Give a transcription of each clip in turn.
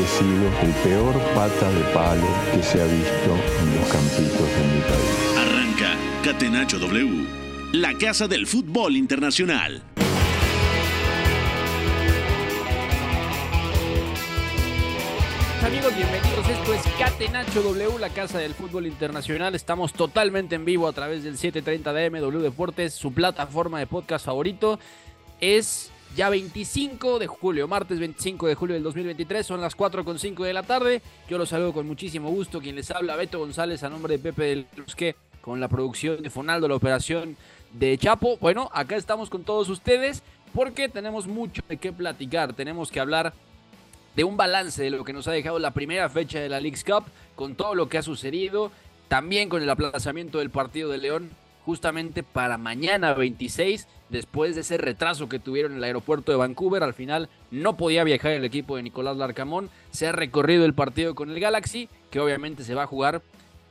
He sido el peor pata de palo que se ha visto en los campitos de mi país. Arranca Catenacho W, la casa del fútbol internacional. Amigos, bienvenidos. Esto es Catenacho W, la casa del fútbol internacional. Estamos totalmente en vivo a través del 730 de MW Deportes, su plataforma de podcast favorito. Es ya 25 de julio, martes 25 de julio del 2023, son las 4.5 de la tarde. Yo los saludo con muchísimo gusto. Quien les habla, Beto González, a nombre de Pepe del Cruzque, con la producción de Fonaldo, la operación de Chapo. Bueno, acá estamos con todos ustedes porque tenemos mucho de qué platicar. Tenemos que hablar de un balance de lo que nos ha dejado la primera fecha de la League's Cup, con todo lo que ha sucedido, también con el aplazamiento del partido de León justamente para mañana 26, después de ese retraso que tuvieron en el aeropuerto de Vancouver, al final no podía viajar el equipo de Nicolás Larcamón, se ha recorrido el partido con el Galaxy, que obviamente se va a jugar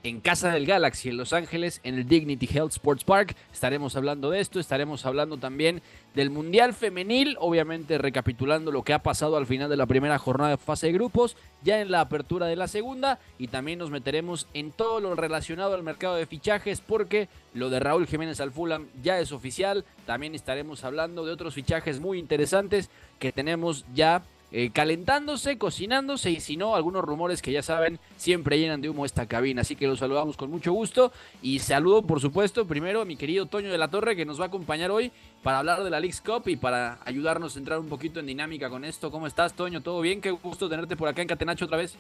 en casa del Galaxy en Los Ángeles, en el Dignity Health Sports Park. Estaremos hablando de esto, estaremos hablando también del Mundial Femenil, obviamente recapitulando lo que ha pasado al final de la primera jornada de fase de grupos, ya en la apertura de la segunda, y también nos meteremos en todo lo relacionado al mercado de fichajes, porque lo de Raúl Jiménez al Fulham ya es oficial. También estaremos hablando de otros fichajes muy interesantes que tenemos ya eh, calentándose, cocinándose y si no, algunos rumores que ya saben siempre llenan de humo esta cabina. Así que los saludamos con mucho gusto y saludo por supuesto primero a mi querido Toño de la Torre que nos va a acompañar hoy para hablar de la League's Cup y para ayudarnos a entrar un poquito en dinámica con esto. ¿Cómo estás Toño? ¿Todo bien? Qué gusto tenerte por acá en Catenacho otra vez.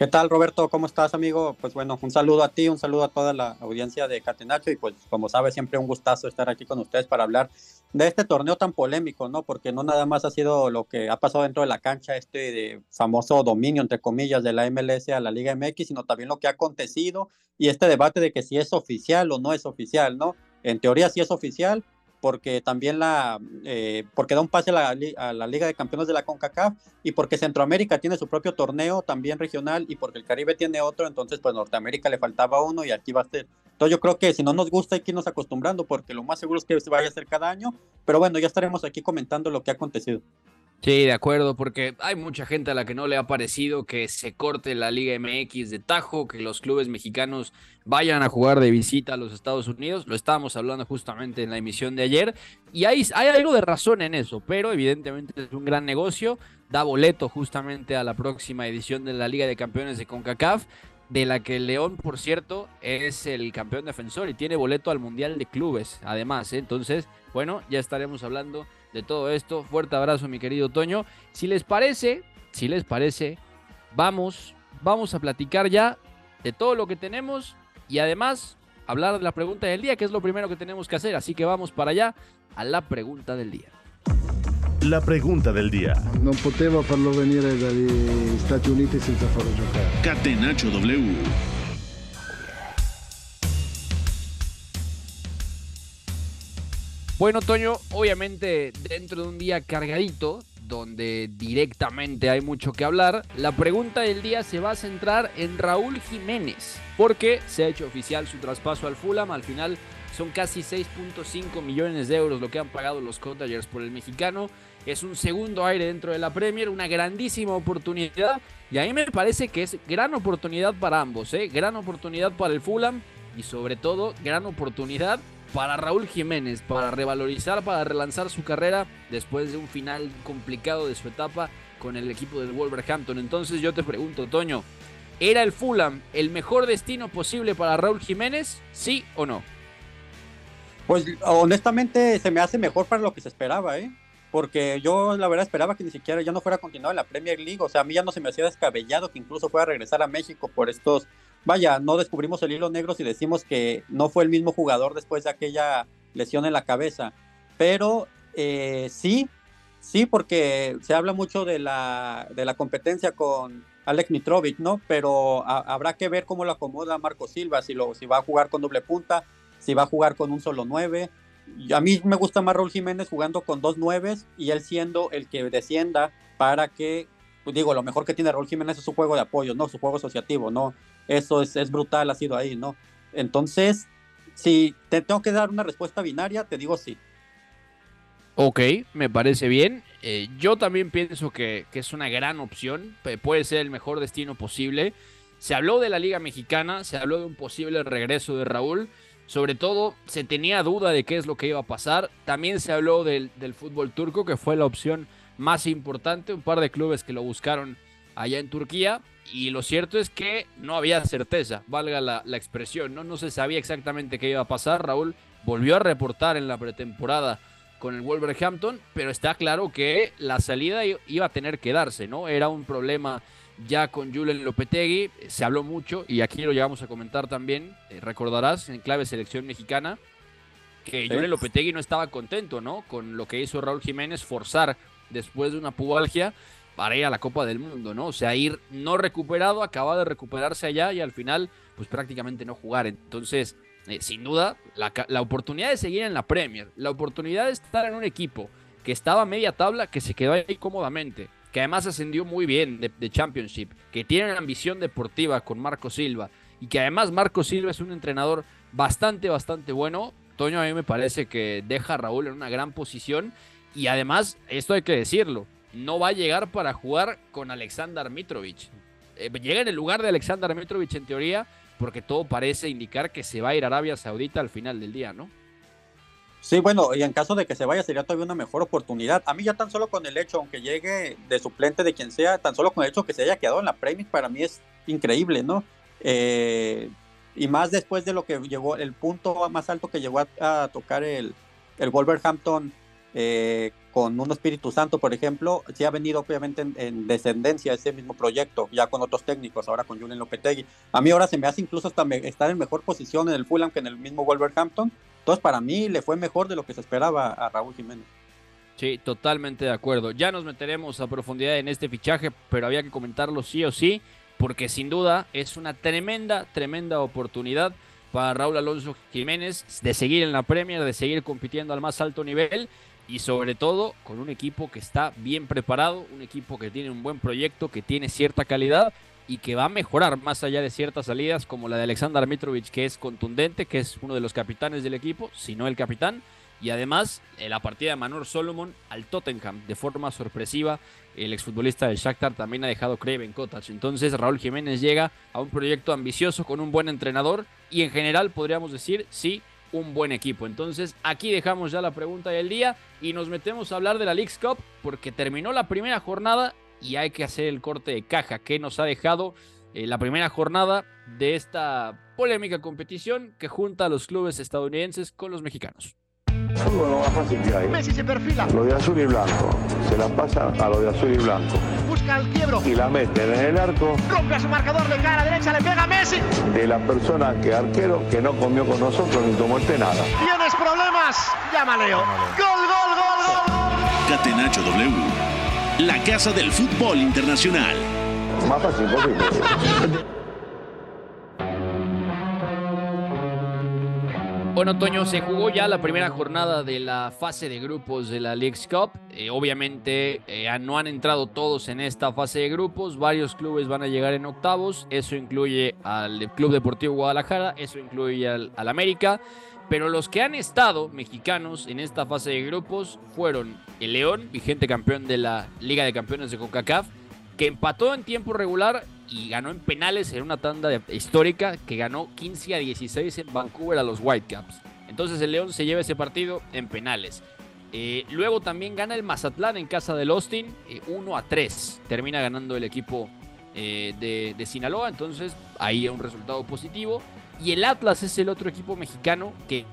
¿Qué tal, Roberto? ¿Cómo estás, amigo? Pues bueno, un saludo a ti, un saludo a toda la audiencia de Catenacho y pues como sabes, siempre un gustazo estar aquí con ustedes para hablar de este torneo tan polémico, ¿no? Porque no nada más ha sido lo que ha pasado dentro de la cancha, este de famoso dominio, entre comillas, de la MLS a la Liga MX, sino también lo que ha acontecido y este debate de que si es oficial o no es oficial, ¿no? En teoría sí es oficial, porque también la, eh, porque da un pase a la, a la, Liga de Campeones de la CONCACAF y porque Centroamérica tiene su propio torneo también regional y porque el Caribe tiene otro, entonces pues Norteamérica le faltaba uno y aquí va a ser. Entonces yo creo que si no nos gusta hay que irnos acostumbrando porque lo más seguro es que se vaya a hacer cada año, pero bueno, ya estaremos aquí comentando lo que ha acontecido. Sí, de acuerdo, porque hay mucha gente a la que no le ha parecido que se corte la Liga MX de Tajo, que los clubes mexicanos vayan a jugar de visita a los Estados Unidos. Lo estábamos hablando justamente en la emisión de ayer. Y hay, hay algo de razón en eso, pero evidentemente es un gran negocio. Da boleto justamente a la próxima edición de la Liga de Campeones de CONCACAF, de la que León, por cierto, es el campeón defensor y tiene boleto al Mundial de Clubes, además. ¿eh? Entonces, bueno, ya estaremos hablando de todo esto. Fuerte abrazo, mi querido Toño. Si les parece, si les parece, vamos, vamos a platicar ya de todo lo que tenemos y además hablar de la pregunta del día, que es lo primero que tenemos que hacer. Así que vamos para allá a la pregunta del día. La pregunta del día. Non potevo farlo venire dagli Stati Uniti senza farlo giocare. Catenacho W. Bueno, Toño, obviamente dentro de un día cargadito, donde directamente hay mucho que hablar, la pregunta del día se va a centrar en Raúl Jiménez, porque se ha hecho oficial su traspaso al Fulham, al final son casi 6.5 millones de euros lo que han pagado los Cottagers por el mexicano, es un segundo aire dentro de la Premier, una grandísima oportunidad, y a mí me parece que es gran oportunidad para ambos, ¿eh? gran oportunidad para el Fulham, y sobre todo gran oportunidad para Raúl Jiménez, para revalorizar, para relanzar su carrera después de un final complicado de su etapa con el equipo del Wolverhampton. Entonces yo te pregunto, Toño, ¿era el Fulham el mejor destino posible para Raúl Jiménez? ¿Sí o no? Pues honestamente se me hace mejor para lo que se esperaba, ¿eh? Porque yo la verdad esperaba que ni siquiera ya no fuera a continuar en la Premier League. O sea, a mí ya no se me hacía descabellado que incluso fuera a regresar a México por estos vaya, no descubrimos el hilo negro si decimos que no fue el mismo jugador después de aquella lesión en la cabeza, pero eh, sí, Sí, porque se habla mucho de la, de la competencia con Alex Mitrovic, ¿no? Pero habrá que ver cómo lo acomoda Marco Silva, si, lo, si va a jugar con doble punta, si va a jugar con un solo nueve. A mí me gusta más Raúl Jiménez jugando con dos nueves y él siendo el que descienda para que, pues digo, lo mejor que tiene Raúl Jiménez es su juego de apoyo, ¿no? Su juego asociativo, ¿no? Eso es, es brutal, ha sido ahí, ¿no? Entonces, si te tengo que dar una respuesta binaria, te digo sí. Ok, me parece bien. Eh, yo también pienso que, que, es una gran opción. Puede ser el mejor destino posible. Se habló de la Liga Mexicana, se habló de un posible regreso de Raúl. Sobre todo, se tenía duda de qué es lo que iba a pasar. También se habló del, del fútbol turco, que fue la opción más importante. Un par de clubes que lo buscaron allá en Turquía. Y lo cierto es que no había certeza, valga la, expresión. ¿no? no se sabía exactamente qué iba a pasar. Raúl volvió a reportar en la pretemporada con el Wolverhampton, pero está claro que la salida iba a tener que darse, ¿no? Era un problema ya con Julen Lopetegui, se habló mucho y aquí lo llevamos a comentar también, eh, recordarás en clave selección mexicana que Julen Lopetegui no estaba contento, ¿no? Con lo que hizo Raúl Jiménez forzar después de una pubalgia para ir a la Copa del Mundo, ¿no? O sea, ir no recuperado, acaba de recuperarse allá y al final pues prácticamente no jugar. Entonces, eh, sin duda, la, oportunidad de seguir en la Premier, la oportunidad de estar en un equipo que estaba a media tabla, que se quedó ahí cómodamente, que además ascendió muy bien de, Championship, que tiene una ambición deportiva con Marco Silva y que además Marco Silva es un entrenador bastante, bastante bueno. Toño a mí me parece que deja a Raúl en una gran posición y además, esto hay que decirlo, no va a llegar para jugar con Alexander Mitrovic. Eh, llega en el lugar de Alexander Mitrovic en teoría, porque todo parece indicar que se va a ir a Arabia Saudita al final del día, ¿no? Sí, bueno, y en caso de que se vaya sería todavía una mejor oportunidad. A mí ya tan solo con el hecho, aunque llegue de suplente de quien sea, tan solo con el hecho que se haya quedado en la Premier, para mí es increíble, ¿no? Eh, y más después de lo que llegó, el punto más alto que llegó a, tocar el, el Wolverhampton eh, con un Espíritu Santo, por ejemplo, sí ha venido obviamente en, descendencia ese mismo proyecto, ya con otros técnicos, ahora con Julian Lopetegui. A mí ahora se me hace incluso hasta estar en mejor posición en el Fulham que en el mismo Wolverhampton. Entonces, para mí le fue mejor de lo que se esperaba a Raúl Jiménez. Sí, totalmente de acuerdo. Ya nos meteremos a profundidad en este fichaje, pero había que comentarlo sí o sí, porque sin duda es una tremenda, tremenda oportunidad para Raúl Alonso Jiménez de seguir en la Premier, de seguir compitiendo al más alto nivel y sobre todo con un equipo que está bien preparado, un equipo que tiene un buen proyecto, que tiene cierta calidad y que va a mejorar más allá de ciertas salidas como la de Alexander Mitrovic, que es contundente, que es uno de los capitanes del equipo, si no el capitán. Y además, la partida de Manor Solomon al Tottenham de forma sorpresiva. El exfutbolista del Shakhtar también ha dejado Craven Cottage. Entonces, Raúl Jiménez llega a un proyecto ambicioso con un buen entrenador. Y en general, podríamos decir, sí, un buen equipo. Entonces, aquí dejamos ya la pregunta del día y nos metemos a hablar de la League's Cup porque terminó la primera jornada y hay que hacer el corte de caja que nos ha dejado eh, la primera jornada de esta polémica competición que junta a los clubes estadounidenses con los mexicanos. Fútbol lo más fácil que hay. Messi se perfila. Lo de azul y blanco. Se la pasa a lo de azul y blanco. Busca el quiebro. Y la mete en el arco. Rompe a su marcador, de cara derecha, le pega a Messi. De la persona que arquero que no comió con nosotros ni tomó este nada. ¿Tienes problemas? Llama Leo. Gol, gol, gol, gol. Catenacho W. La casa del fútbol internacional. Más fácil posible. Bueno, Toño, se jugó ya la primera jornada de la fase de grupos de la League's Cup. Eh, obviamente eh, no han entrado todos en esta fase de grupos. Varios clubes van a llegar en octavos. Eso incluye al Club Deportivo Guadalajara, eso incluye al, al América. Pero los que han estado mexicanos en esta fase de grupos fueron el León, vigente campeón de la Liga de Campeones de CONCACAF, que empató en tiempo regular y ganó en penales en una tanda histórica que ganó 15 a 16 en Vancouver a los Whitecaps. Entonces el León se lleva ese partido en penales. Eh, luego también gana el Mazatlán en casa del Austin, 1 eh, a 3. Termina ganando el equipo eh, de, de, Sinaloa, entonces ahí un resultado positivo. Y el Atlas es el otro equipo mexicano que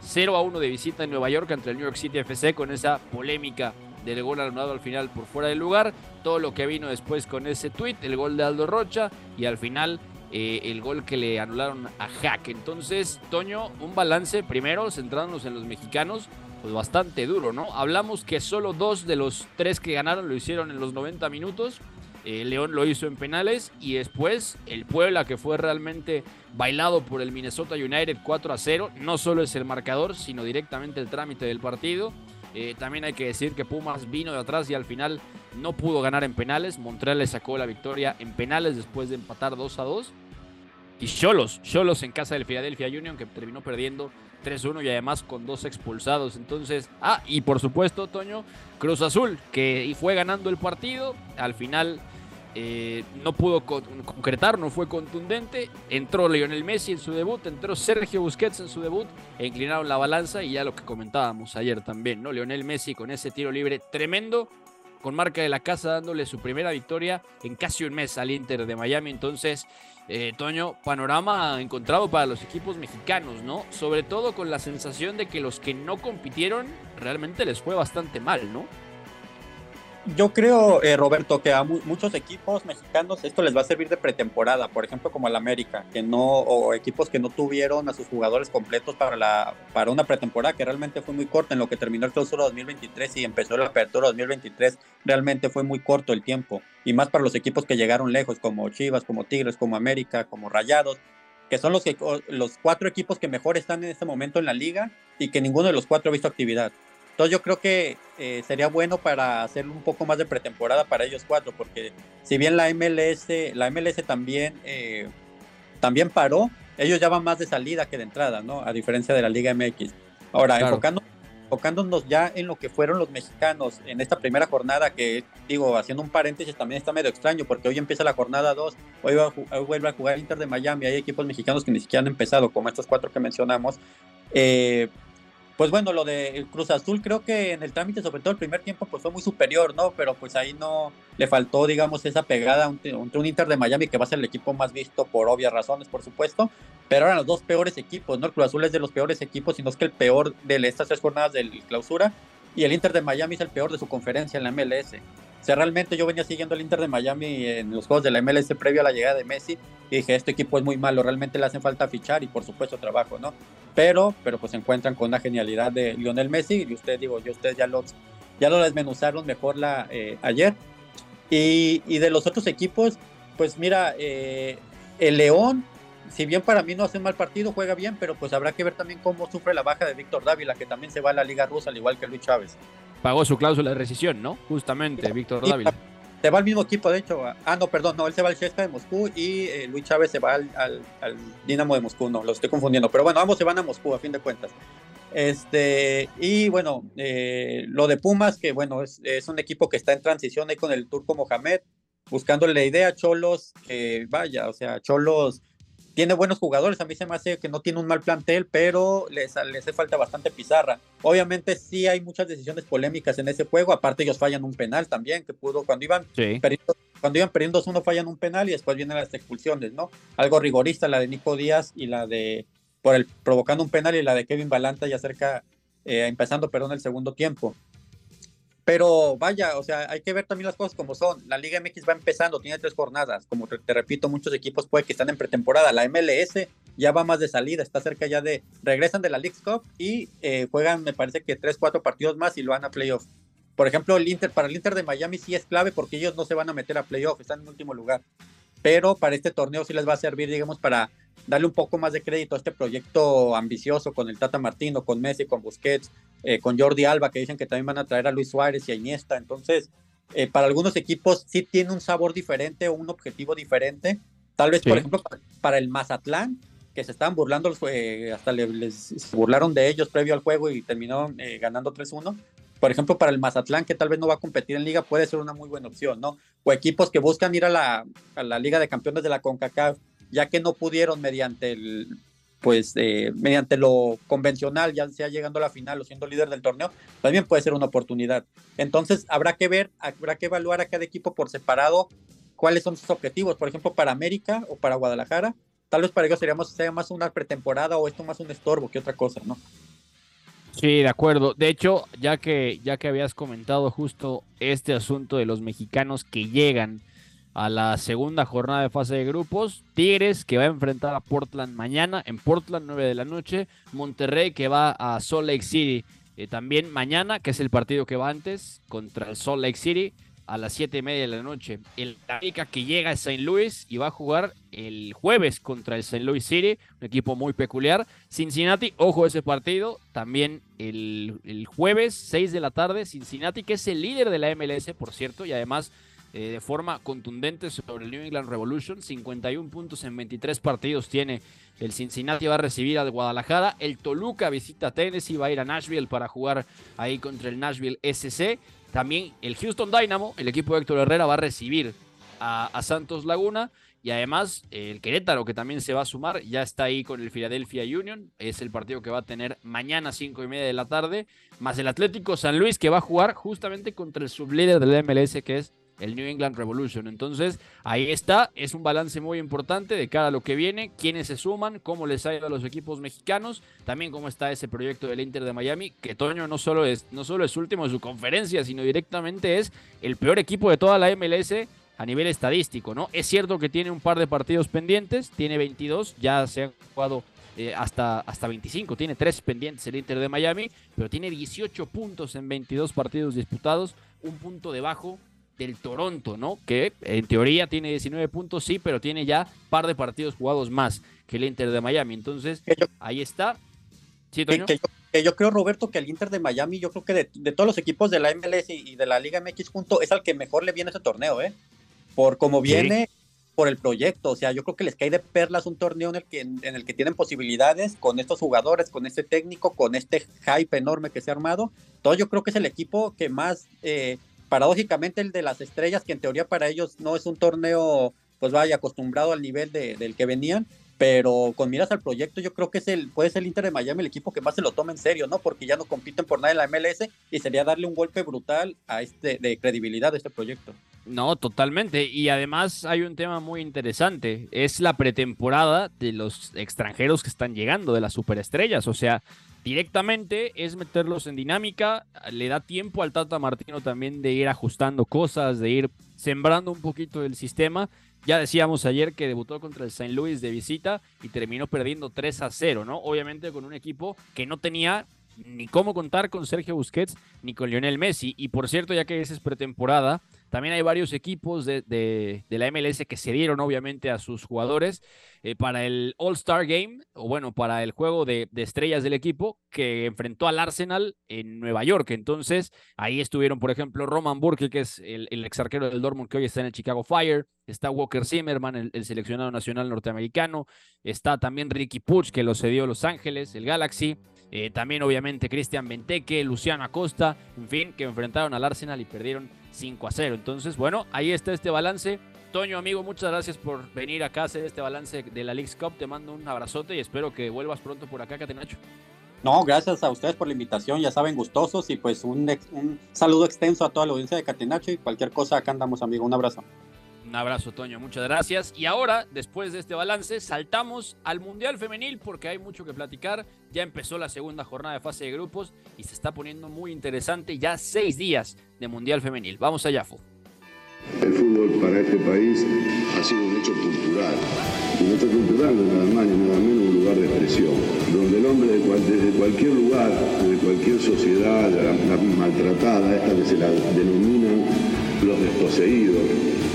0 a 1 de visita en Nueva York ante el New York City FC con esa polémica del gol anulado al final por fuera del lugar, todo lo que vino después con ese tweet, el gol de Aldo Rocha y al final eh, el gol que le anularon a Hack. Entonces, Toño, un balance primero centrándonos en los mexicanos pues bastante duro, ¿no? Hablamos que solo dos de los tres que ganaron lo hicieron en los 90 minutos. Eh, León lo hizo en penales y después el Puebla que fue realmente bailado por el Minnesota United 4 a 0. No solo es el marcador, sino directamente el trámite del partido. Eh, también hay que decir que Pumas vino de atrás y al final no pudo ganar en penales. Montreal le sacó la victoria en penales después de empatar 2 a 2. Y Cholos, Cholos en casa del Philadelphia Union que terminó perdiendo 3-1 y además con dos expulsados. Entonces, ah, y por supuesto, Toño, Cruz Azul, que fue ganando el partido, al final eh, no pudo concretar, no fue contundente. Entró Lionel Messi en su debut, entró Sergio Busquets en su debut, e inclinaron la balanza y ya lo que comentábamos ayer también, ¿no? Lionel Messi con ese tiro libre tremendo, con marca de la casa dándole su primera victoria en casi un mes al Inter de Miami. Entonces, eh, Toño, panorama encontrado para los equipos mexicanos, ¿no? Sobre todo con la sensación de que los que no compitieron realmente les fue bastante mal, ¿no? Yo creo, eh, Roberto, que a muchos equipos mexicanos esto les va a servir de pretemporada, por ejemplo, como el América, que no, o equipos que no tuvieron a sus jugadores completos para, la, para una pretemporada que realmente fue muy corta en lo que terminó el clausura 2023 y empezó la apertura 2023, realmente fue muy corto el tiempo, y más para los equipos que llegaron lejos, como Chivas, como Tigres, como América, como Rayados, que son los, los cuatro equipos que mejor están en este momento en la liga y que ninguno de los cuatro ha visto actividad. Entonces yo creo que eh, sería bueno para hacer un poco más de pretemporada para ellos cuatro, porque si bien la MLS, la MLS también, eh, también paró, ellos ya van más de salida que de entrada, ¿no? A diferencia de la Liga MX. Ahora, enfocándonos ya en lo que fueron los mexicanos en esta primera jornada, que digo, haciendo un paréntesis, también está medio extraño, porque hoy empieza la jornada 2, hoy, hoy vuelve a jugar Inter de Miami, hay equipos mexicanos que ni siquiera han empezado, como estos cuatro que mencionamos. Eh, pues bueno, lo de Cruz Azul creo que en el trámite, sobre todo el primer tiempo, pues fue muy superior, ¿no? Pero pues ahí no le faltó, digamos, esa pegada entre un, Inter de Miami que va a ser el equipo más visto por obvias razones, por supuesto. Pero eran los dos peores equipos, ¿no? El Cruz Azul es de los peores equipos, sino es que el peor de estas tres jornadas del clausura. Y el Inter de Miami es el peor de su conferencia en la MLS. O sea, realmente yo venía siguiendo el Inter de Miami en los juegos de la MLS previo a la llegada de Messi y dije, este equipo es muy malo, realmente le hacen falta fichar y por supuesto trabajo, ¿no? Pero, pero pues se encuentran con la genialidad de Lionel Messi y ustedes, digo, yo ustedes ya lo, ya lo desmenuzaron mejor la, eh, ayer. Y, y, de los otros equipos, pues mira, eh, el León, si bien para mí no hace un mal partido, juega bien, pero pues habrá que ver también cómo sufre la baja de Víctor Dávila, que también se va a la Liga Rusa, al igual que Luis Chávez. Pagó su cláusula de rescisión, ¿no? Justamente, Víctor Dávila. Se va al mismo equipo, de hecho. Ah, no, perdón, no, él se va al Chesca de Moscú y eh, Luis Chávez se va al, al, Dinamo de Moscú, no, lo estoy confundiendo. Pero bueno, ambos se van a Moscú, a fin de cuentas. Este, y bueno, eh, lo de Pumas, que bueno, es, es, un equipo que está en transición ahí con el turco Mohamed, buscándole la idea a Cholos, que vaya, o sea, Cholos tiene buenos jugadores, a mí se me hace que no tiene un mal plantel, pero les, les hace falta bastante pizarra. Obviamente sí hay muchas decisiones polémicas en ese juego, aparte ellos fallan un penal también, que pudo, cuando iban perdiendo, cuando iban perdiendo 2-1 fallan un penal y después vienen las expulsiones, ¿no? Algo rigorista, la de Nico Díaz y la de, por el, provocando un penal y la de Kevin Balanta ya cerca, eh, empezando, perdón, el segundo tiempo. Pero vaya, o sea, hay que ver también las cosas como son. La Liga MX va empezando, tiene tres jornadas. Como te, repito, muchos equipos puede que están en pretemporada. La MLS ya va más de salida, está cerca ya de. Regresan de la League Cup y eh, juegan, me parece que tres, cuatro partidos más y lo van a playoff. Por ejemplo, el Inter, para el Inter de Miami sí es clave porque ellos no se van a meter a playoff, están en último lugar. Pero para este torneo sí les va a servir, digamos, para darle un poco más de crédito a este proyecto ambicioso con el Tata Martino, con Messi, con Busquets, eh, con Jordi Alba, que dicen que también van a traer a Luis Suárez y a Iniesta. Entonces, eh, para algunos equipos sí tiene un sabor diferente o un objetivo diferente. Tal vez, por ejemplo, para el Mazatlán, que se estaban burlando, eh, hasta les, burlaron de ellos previo al juego y terminó ganando 3-1. Por ejemplo, para el Mazatlán, que tal vez no va a competir en liga, puede ser una muy buena opción, ¿no? O equipos que buscan ir a la, a la Liga de Campeones de la CONCACAF, ya que no pudieron mediante el, pues eh, mediante lo convencional, ya sea llegando a la final o siendo líder del torneo, también puede ser una oportunidad. Entonces habrá que ver, habrá que evaluar a cada equipo por separado cuáles son sus objetivos. Por ejemplo, para América o para Guadalajara, tal vez para ellos seríamos, sería más una pretemporada o esto más un estorbo que otra cosa, ¿no? Sí, de acuerdo. De hecho, ya que, ya que habías comentado justo este asunto de los mexicanos que llegan a la segunda jornada de fase de grupos. Tigres que va a enfrentar a Portland mañana en Portland 9 de la noche. Monterrey que va a Salt Lake City Eh, también mañana, que es el partido que va antes, contra el Salt Lake City, a las 7 y media de la noche. El América que llega a St. Louis y va a jugar el jueves contra el St. Louis City, un equipo muy peculiar. Cincinnati, ojo ese partido, también el, el jueves, 6 de la tarde. Cincinnati, que es el líder de la MLS, por cierto, y además eh, de forma contundente sobre el New England Revolution. 51 puntos en 23 partidos tiene el Cincinnati. Va a recibir al Guadalajara. El Toluca visita Tennessee. Va a ir a Nashville para jugar ahí contra el Nashville SC. También el Houston Dynamo, el equipo de Héctor Herrera, va a recibir a, Santos Laguna. Y además el Querétaro, que también se va a sumar, ya está ahí con el Philadelphia Union. Es el partido que va a tener mañana a 5 y media de la tarde. Más el Atlético San Luis, que va a jugar justamente contra el sublíder del MLS, que es el New England Revolution. Entonces, ahí está, es un balance muy importante de cara a lo que viene, quiénes se suman, cómo les ha ido a los equipos mexicanos, también cómo está ese proyecto del Inter de Miami, que Toño no solo es, no solo es último en su conferencia, sino directamente es el peor equipo de toda la MLS a nivel estadístico, ¿no? Es cierto que tiene un par de partidos pendientes, tiene 22, ya se han jugado eh, hasta, hasta 25, tiene tres pendientes el Inter de Miami, pero tiene 18 puntos en 22 partidos disputados, un punto debajo del Toronto, ¿no? Que en teoría tiene 19 puntos, sí, pero tiene ya un par de partidos jugados más que el Inter de Miami. Entonces, ahí está. Sí, que, yo, creo, Roberto, que el Inter de Miami, yo creo que de, todos los equipos de la MLS y, de la Liga MX junto, es al que mejor le viene ese torneo, ¿eh? Por cómo viene, por el proyecto. O sea, yo creo que les cae de perlas un torneo en el que, en el que tienen posibilidades con estos jugadores, con este técnico, con este hype enorme que se ha armado. Todo yo creo que es el equipo que más eh, paradójicamente el de las estrellas, que en teoría para ellos no es un torneo, pues vaya, acostumbrado al nivel de, del que venían, pero con miras al proyecto, yo creo que es el, puede ser el Inter de Miami el equipo que más se lo toma en serio, ¿no? Porque ya no compiten por nada en la MLS y sería darle un golpe brutal a este, de credibilidad a este proyecto. No, totalmente. Y además hay un tema muy interesante. Es la pretemporada de los extranjeros que están llegando, de las superestrellas. O sea, directamente es meterlos en dinámica, le da tiempo al Tata Martino también de ir ajustando cosas, de ir sembrando un poquito el sistema. Ya decíamos ayer que debutó contra el St. Louis de visita y terminó perdiendo 3 a 0, ¿no? Obviamente con un equipo que no tenía ni cómo contar con Sergio Busquets ni con Lionel Messi. Y por cierto, ya que esa es pretemporada, también hay varios equipos de, de, la MLS que se dieron obviamente a sus jugadores eh, para el All-Star Game, o bueno, para el juego de, estrellas del equipo que enfrentó al Arsenal en Nueva York. Entonces, ahí estuvieron, por ejemplo, Roman Burke, que es el, ex arquero del Dortmund que hoy está en el Chicago Fire, está Walker Zimmerman, el, seleccionado nacional norteamericano, está también Ricky Puch, que lo cedió Los Ángeles, el Galaxy. Eh, también obviamente Cristian Benteke, Luciano Acosta, en fin, que enfrentaron al Arsenal y perdieron 5 a 0. Entonces, bueno, ahí está este balance. Toño, amigo, muchas gracias por venir acá a hacer este balance de la League Cup. Te mando un abrazote y espero que vuelvas pronto por acá, Catenacho. No, gracias a ustedes por la invitación, ya saben, gustosos y pues un, un saludo extenso a toda la audiencia de Catenacho y cualquier cosa acá andamos, amigo. Un abrazo. Un abrazo, Toño, muchas gracias. Y ahora, después de este balance, saltamos al Mundial Femenil porque hay mucho que platicar. Ya empezó la segunda jornada de fase de grupos y se está poniendo muy interesante. Ya seis días de Mundial Femenil. Vamos allá, Fu. El fútbol para este país ha sido un hecho cultural. Y no está cultural nada más ni nada menos un lugar de expresión, donde el hombre desde cualquier lugar, de cualquier sociedad maltratada, esta que se la denominan los desposeídos,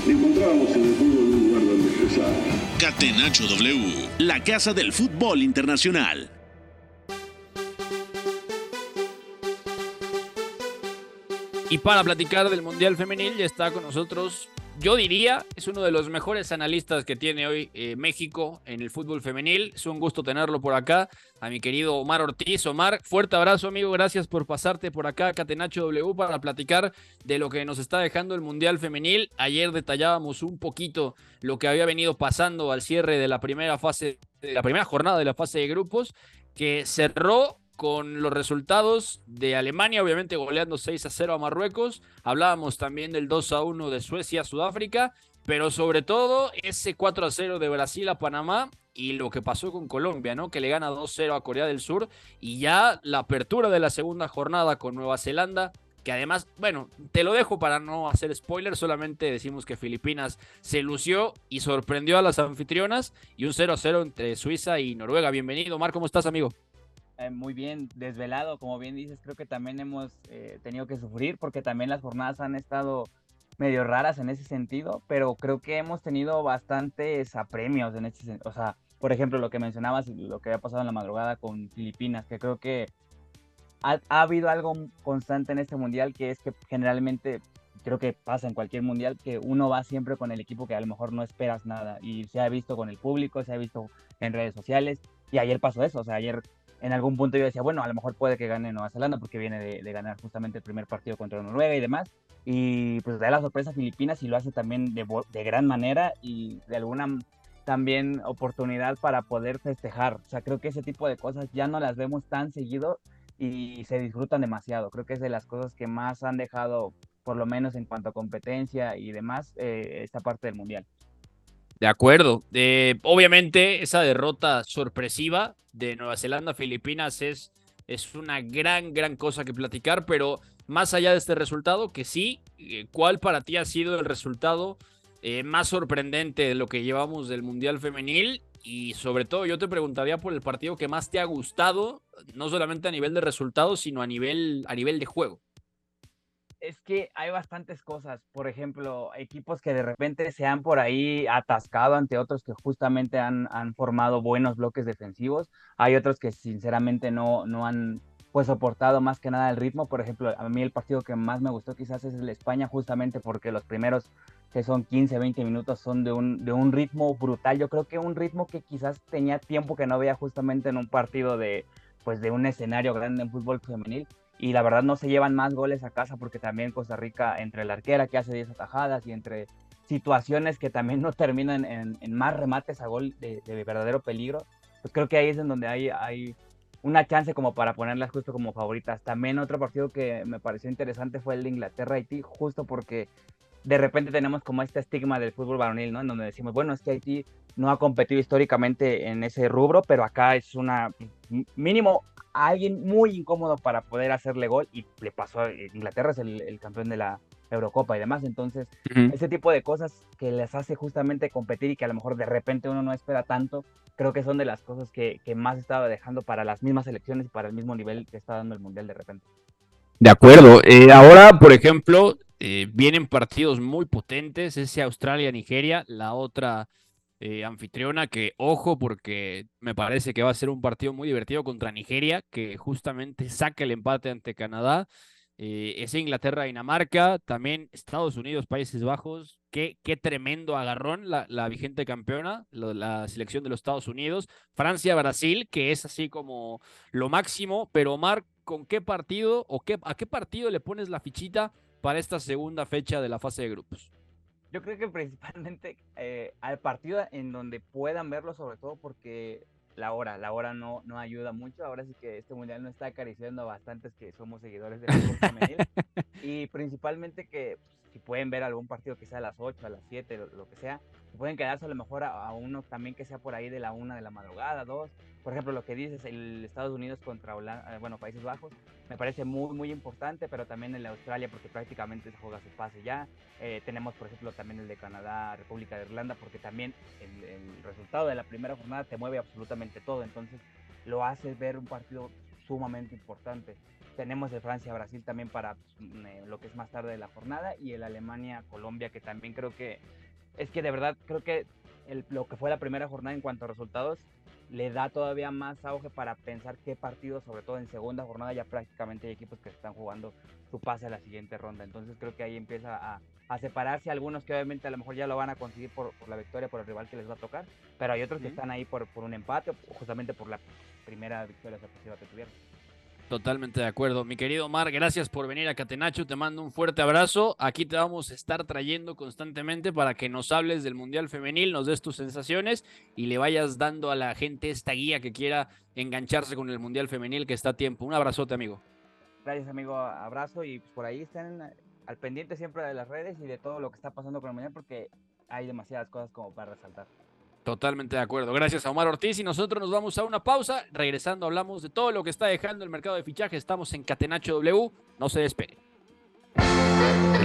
encontramos en el fútbol un lugar donde expresar. Catenacho W, la casa del fútbol internacional. Y para platicar del Mundial Femenil ya está con nosotros, yo diría, es uno de los mejores analistas que tiene hoy eh, México en el fútbol femenil. Es un gusto tenerlo por acá, a mi querido Omar Ortiz. Omar, fuerte abrazo amigo, gracias por pasarte por acá, Catenacho W, para platicar de lo que nos está dejando el Mundial Femenil. Ayer detallábamos un poquito lo que había venido pasando al cierre de la primera fase, de la primera jornada de la fase de grupos, que cerró con los resultados de Alemania, obviamente goleando 6 a 0 a Marruecos. Hablábamos también del 2 a 1 de Suecia a Sudáfrica, pero sobre todo ese 4 a 0 de Brasil a Panamá y lo que pasó con Colombia, ¿no? Que le gana 2-0 a Corea del Sur y ya la apertura de la segunda jornada con Nueva Zelanda, que además, bueno, te lo dejo para no hacer spoiler, solamente decimos que Filipinas se lució y sorprendió a las anfitrionas y un 0-0 entre Suiza y Noruega. Bienvenido, Mar, ¿cómo estás, amigo? Eh, muy bien desvelado, como bien dices, creo que también hemos eh, tenido que sufrir porque también las jornadas han estado medio raras en ese sentido, pero creo que hemos tenido bastantes apremios en ese sentido. O sea, por ejemplo, lo que mencionabas, lo que había pasado en la madrugada con Filipinas, que creo que ha, ha habido algo constante en este mundial, que es que generalmente creo que pasa en cualquier mundial que uno va siempre con el equipo que a lo mejor no esperas nada y se ha visto con el público, se ha visto en redes sociales y ayer pasó eso, o sea, ayer en algún punto yo decía, bueno, a lo mejor puede que gane Nueva Zelanda porque viene de, ganar justamente el primer partido contra Noruega y demás. Y pues da la sorpresa a Filipinas y lo hace también de, gran manera y de alguna también oportunidad para poder festejar. O sea, creo que ese tipo de cosas ya no las vemos tan seguido y se disfrutan demasiado. Creo que es de las cosas que más han dejado, por lo menos en cuanto a competencia y demás, eh, esta parte del Mundial. De acuerdo. Eh, obviamente, esa derrota sorpresiva de Nueva Zelanda a Filipinas es, es una gran, gran cosa que platicar, pero más allá de este resultado, que sí, eh, ¿cuál para ti ha sido el resultado eh, más sorprendente de lo que llevamos del Mundial Femenil? Y sobre todo, yo te preguntaría por el partido que más te ha gustado, no solamente a nivel de resultados, sino a nivel, a nivel de juego es que hay bastantes cosas. Por ejemplo, equipos que de repente se han por ahí atascado ante otros que justamente han, han formado buenos bloques defensivos. Hay otros que sinceramente no, no han pues soportado más que nada el ritmo. Por ejemplo, a mí el partido que más me gustó quizás es el España, justamente porque los primeros que son 15, 20 minutos son de un, de un ritmo brutal. Yo creo que un ritmo que quizás tenía tiempo que no veía justamente en un partido de pues de un escenario grande en fútbol femenil y la verdad no se llevan más goles a casa porque también Costa Rica entre la arquera que hace 10 atajadas y entre situaciones que también no terminan en, más remates a gol de, verdadero peligro, pues creo que ahí es en donde hay, hay una chance como para ponerlas justo como favoritas. También otro partido que me pareció interesante fue el de Inglaterra-Haití, justo porque de repente tenemos como este estigma del fútbol varonil, ¿no? En donde decimos, bueno, es que Haití no ha competido históricamente en ese rubro, pero acá es una mínimo a alguien muy incómodo para poder hacerle gol y le pasó a Inglaterra, es el, campeón de la Eurocopa y demás. Entonces, ese tipo de cosas que les hace justamente competir y que a lo mejor de repente uno no espera tanto, creo que son de las cosas que, más estaba dejando para las mismas elecciones y para el mismo nivel que está dando el Mundial de repente. De acuerdo. Eh, ahora, por ejemplo, eh, vienen partidos muy potentes, ese Australia-Nigeria, la otra eh, anfitriona, que ojo porque me parece que va a ser un partido muy divertido contra Nigeria, que justamente saca el empate ante Canadá. Eh, es Inglaterra-Dinamarca, también Estados Unidos, Países Bajos. Qué, qué tremendo agarrón la, la vigente campeona, la selección de los Estados Unidos. Francia-Brasil, que es así como lo máximo. Pero Omar, ¿con qué partido o qué, a qué partido le pones la fichita para esta segunda fecha de la fase de grupos? Yo creo que principalmente eh, al partido en donde puedan verlo, sobre todo porque la hora, la hora no, no ayuda mucho. Ahora sí que este mundial no está acariciando a bastantes que somos seguidores del fútbol femenil. y principalmente que si pueden ver algún partido que sea a las 8, a las 7, lo, que sea, pueden quedarse a lo mejor a, uno también que sea por ahí de la 1 de la madrugada, 2. Por ejemplo, lo que dices, el Estados Unidos contra Holanda, eh, bueno, Países Bajos, me parece muy, muy importante, pero también el de Australia porque prácticamente se juega su pase ya. Eh, tenemos, por ejemplo, también el de Canadá, República de Irlanda, porque también el, el resultado de la primera jornada te mueve absolutamente todo, entonces lo hace ver un partido sumamente importante. Tenemos el Francia-Brasil también para pues, mm, eh, lo que es más tarde de la jornada y el Alemania-Colombia que también creo que es que de verdad creo que el, lo que fue la primera jornada en cuanto a resultados le da todavía más auge para pensar qué partidos, sobre todo en segunda jornada, ya prácticamente hay equipos que están jugando su pase a la siguiente ronda. Entonces creo que ahí empieza a, a separarse algunos que obviamente a lo mejor ya lo van a conseguir por, por, la victoria, por el rival que les va a tocar, pero hay otros que están ahí por, por un empate o justamente por la primera victoria sorpresiva que tuvieron. Totalmente de acuerdo. Mi querido Omar, gracias por venir a Catenacho. Te mando un fuerte abrazo. Aquí te vamos a estar trayendo constantemente para que nos hables del Mundial Femenil, nos des tus sensaciones y le vayas dando a la gente esta guía que quiera engancharse con el Mundial Femenil que está a tiempo. Un abrazote, amigo. Gracias, amigo. Abrazo y por ahí estén al pendiente siempre de las redes y de todo lo que está pasando con el Mundial porque hay demasiadas cosas como para resaltar. Totalmente de acuerdo. Gracias a Omar Ortiz y nosotros nos vamos a una pausa. Regresando hablamos de todo lo que está dejando el mercado de fichaje. Estamos en Catenacho W. No se despegue.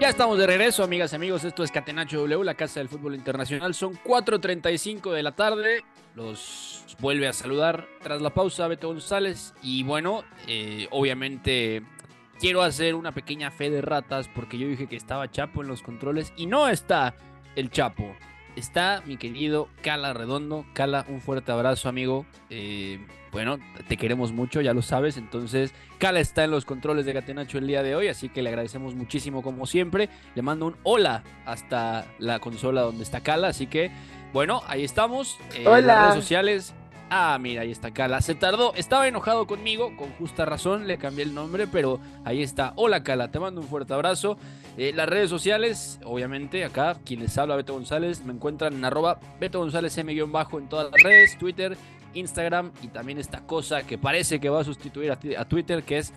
Ya estamos de regreso, amigas y amigos. Esto es Catenacho W, la casa del fútbol internacional. Son 4:35 de la tarde. Los vuelve a saludar tras la pausa Beto González. Y bueno, eh, obviamente quiero hacer una pequeña fe de ratas porque yo dije que estaba Chapo en los controles y no está el Chapo. Está mi querido Cala Redondo. Cala, un fuerte abrazo, amigo. Eh, bueno, te queremos mucho, ya lo sabes. Entonces, Cala está en los controles de Gatenacho el día de hoy, así que le agradecemos muchísimo como siempre. Le mando un hola hasta la consola donde está Cala, así que, bueno, ahí estamos. Eh, en las redes sociales, Ah, mira, ahí está Cala. Se tardó, estaba enojado conmigo, con justa razón, le cambié el nombre, pero ahí está. Hola Cala, te mando un fuerte abrazo. Eh, las redes sociales, obviamente, acá, quien les habla, Beto González, me encuentran en arroba Beto González M-bajo en todas las redes, Twitter, Instagram y también esta cosa que parece que va a sustituir a, Twitter, que es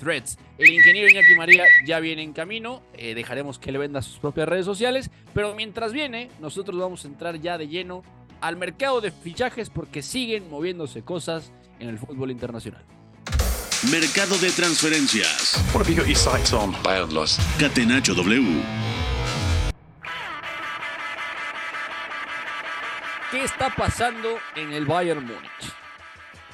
Threads. El ingeniero Iñaki María ya viene en camino, eh, dejaremos que le venda sus propias redes sociales, pero mientras viene, nosotros vamos a entrar ya de lleno al mercado de fichajes porque siguen moviéndose cosas en el fútbol internacional. Mercado de transferencias. Catenacho W. ¿Qué está pasando en el Bayern Múnich?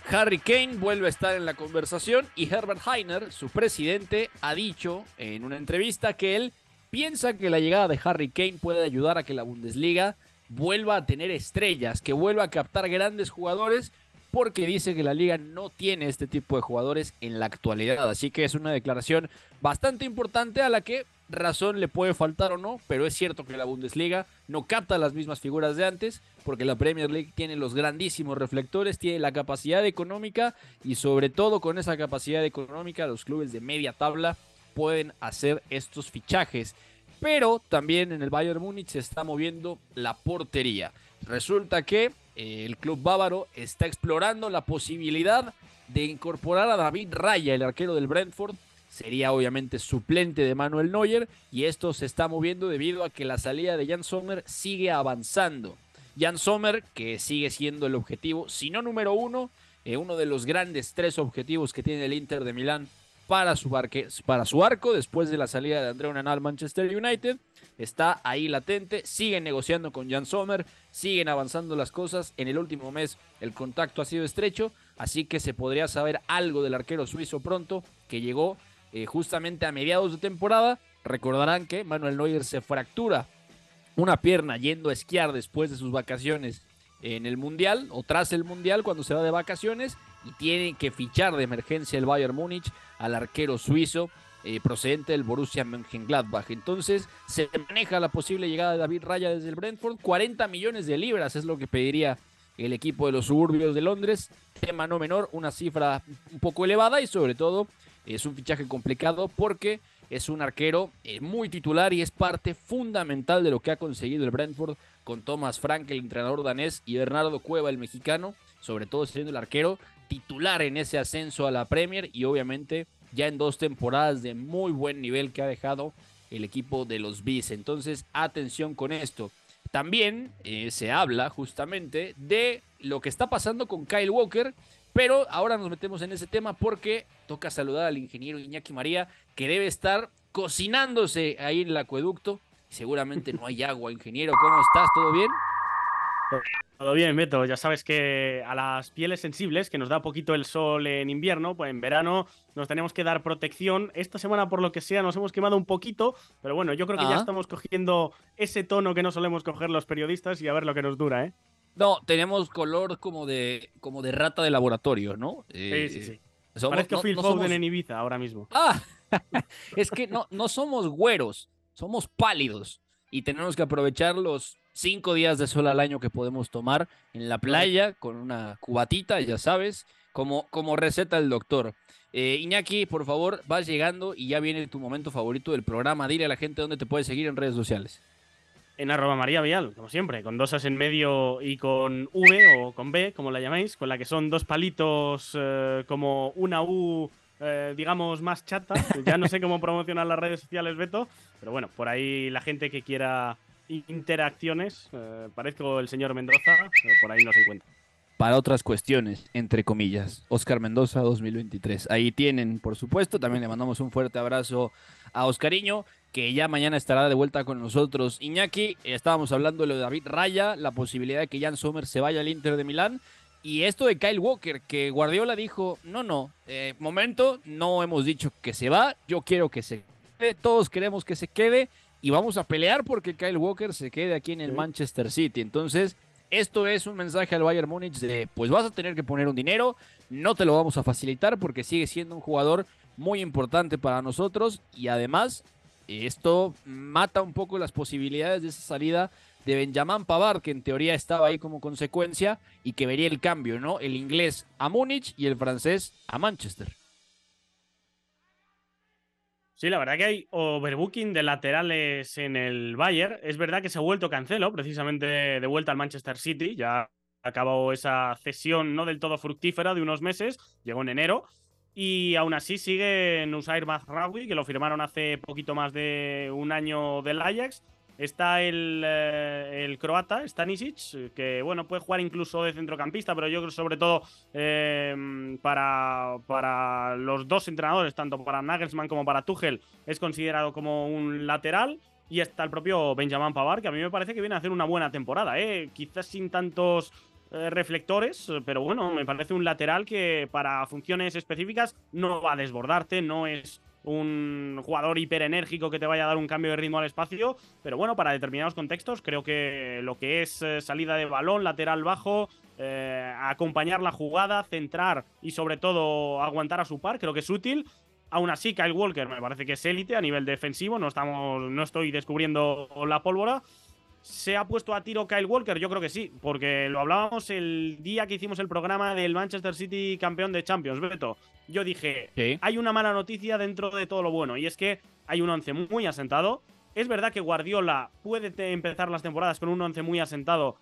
Harry Kane vuelve a estar en la conversación y Herbert Heiner, su presidente, ha dicho en una entrevista que él piensa que la llegada de Harry Kane puede ayudar a que la Bundesliga vuelva a tener estrellas, que vuelva a captar grandes jugadores, porque dice que la liga no tiene este tipo de jugadores en la actualidad. Así que es una declaración bastante importante a la que razón le puede faltar o no, pero es cierto que la Bundesliga no capta las mismas figuras de antes, porque la Premier League tiene los grandísimos reflectores, tiene la capacidad económica y sobre todo con esa capacidad económica los clubes de media tabla pueden hacer estos fichajes pero también en el Bayern Múnich se está moviendo la portería. Resulta que eh, el club bávaro está explorando la posibilidad de incorporar a David Raya, el arquero del Brentford. Sería obviamente suplente de Manuel Neuer y esto se está moviendo debido a que la salida de Jan Sommer sigue avanzando. Jan Sommer, que sigue siendo el objetivo, si no número uno, eh, uno de los grandes tres objetivos que tiene el Inter de Milán para su, para su arco después de la salida de André Onana al Manchester United. Está ahí latente, siguen negociando con Jan Sommer, siguen avanzando las cosas. En el último mes el contacto ha sido estrecho, así que se podría saber algo del arquero suizo pronto, que llegó eh, justamente a mediados de temporada. Recordarán que Manuel Neuer se fractura una pierna yendo a esquiar después de sus vacaciones en el Mundial o tras el Mundial cuando se va de vacaciones y tiene que fichar de emergencia el Bayern Múnich al arquero suizo eh, procedente del Borussia Mönchengladbach. Entonces se maneja la posible llegada de David Raya desde el Brentford. 40 millones de libras es lo que pediría el equipo de los suburbios de Londres. Tema no menor, una cifra un poco elevada y sobre todo es un fichaje complicado porque es un arquero eh, muy titular y es parte fundamental de lo que ha conseguido el Brentford con Thomas Frank, el entrenador danés, y Bernardo Cueva, el mexicano, sobre todo siendo el arquero titular en ese ascenso a la Premier y obviamente ya en dos temporadas de muy buen nivel que ha dejado el equipo de los Bees. Entonces, atención con esto. También eh, se habla justamente de lo que está pasando con Kyle Walker, pero ahora nos metemos en ese tema porque toca saludar al ingeniero Iñaki María, que debe estar cocinándose ahí en el acueducto. Seguramente no hay agua, ingeniero. ¿Cómo estás? ¿Todo bien? Todo bien, Beto. Ya sabes que a las pieles sensibles, que nos da poquito el sol en invierno, pues en verano nos tenemos que dar protección. Esta semana, por lo que sea, nos hemos quemado un poquito, pero bueno, yo creo que ya ah. estamos cogiendo ese tono que no solemos coger los periodistas y a ver lo que nos dura, ¿eh? No, tenemos color como de, como de rata de laboratorio, ¿no? sí, sí, sí. Somos, Phil Foden en Ibiza ahora mismo. Ah, es que no, no somos güeros, somos pálidos y tenemos que aprovechar los cinco días de sol al año que podemos tomar en la playa con una cubatita, ya sabes, como, como receta el doctor. Eh, Iñaki, por favor, vas llegando y ya viene tu momento favorito del programa. Dile a la gente dónde te puedes seguir en redes sociales. En arroba María Vial, como siempre, con dos as en medio y con V o con B, como la llamáis, con la que son dos palitos eh, como una U, eh, digamos, más chata. Ya no sé cómo promocionar las redes sociales, Beto, pero bueno, por ahí la gente que quiera interacciones, parezco el señor Mendoza, por ahí nos encuentra para otras cuestiones, entre comillas. Oscar Mendoza 2023. Ahí tienen, por supuesto. También le mandamos un fuerte abrazo a Oscariño, que ya mañana estará de vuelta con nosotros. Iñaki, estábamos hablando de lo de David Raya, la posibilidad de que Jan Sommer se vaya al Inter de Milán. Y esto de Kyle Walker, que Guardiola dijo, no, no, eh, momento, no hemos dicho que se va, yo quiero que se quede, todos queremos que se quede y vamos a pelear porque Kyle Walker se quede aquí en el Manchester City. Entonces, esto es un mensaje al Bayern Múnich de, pues vas a tener que poner un dinero, no te lo vamos a facilitar porque sigue siendo un jugador muy importante para nosotros y además esto mata un poco las posibilidades de esa salida de Benjamin Pavard, que en teoría estaba ahí como consecuencia y que vería el cambio, ¿no? El inglés a Múnich y el francés a Manchester. Sí, la verdad que hay overbooking de laterales en el Bayern. Es verdad que se ha vuelto Cancelo, precisamente de vuelta al Manchester City. Ya acabó esa cesión no del todo fructífera de unos meses, llegó en enero. Y aún así sigue Nusair Mazraoui, que lo firmaron hace poquito más de un año del Ajax. Está el, eh, el, croata, Stanisic, que bueno, puede jugar incluso de centrocampista, pero yo creo sobre todo em, para, para los dos entrenadores, tanto para Nagelsmann como para Tuchel, es considerado como un lateral. Y está el propio Benjamin Pavard, que a mí me parece que viene a hacer una buena temporada, ¿eh? quizás sin tantos eh, reflectores, pero bueno, me parece un lateral que para funciones específicas no va a desbordarte, no es un jugador hiperenérgico que te vaya a dar un cambio de ritmo al espacio, pero bueno, para determinados contextos creo que lo que es eh, salida de balón, lateral bajo, eh, acompañar la jugada, centrar y sobre todo aguantar a su par, creo que es útil. Aún así, Kyle Walker me parece que es élite a nivel defensivo, no, estamos, no estoy descubriendo la pólvora. ¿Se ha puesto a tiro Kyle Walker? Yo creo que sí, porque lo hablábamos el día que hicimos el programa del Manchester City campeón de Champions, Beto. Yo dije, hay una mala noticia dentro de todo lo bueno, y es que hay un once muy asentado. Es verdad que Guardiola puede empezar las temporadas con un once muy asentado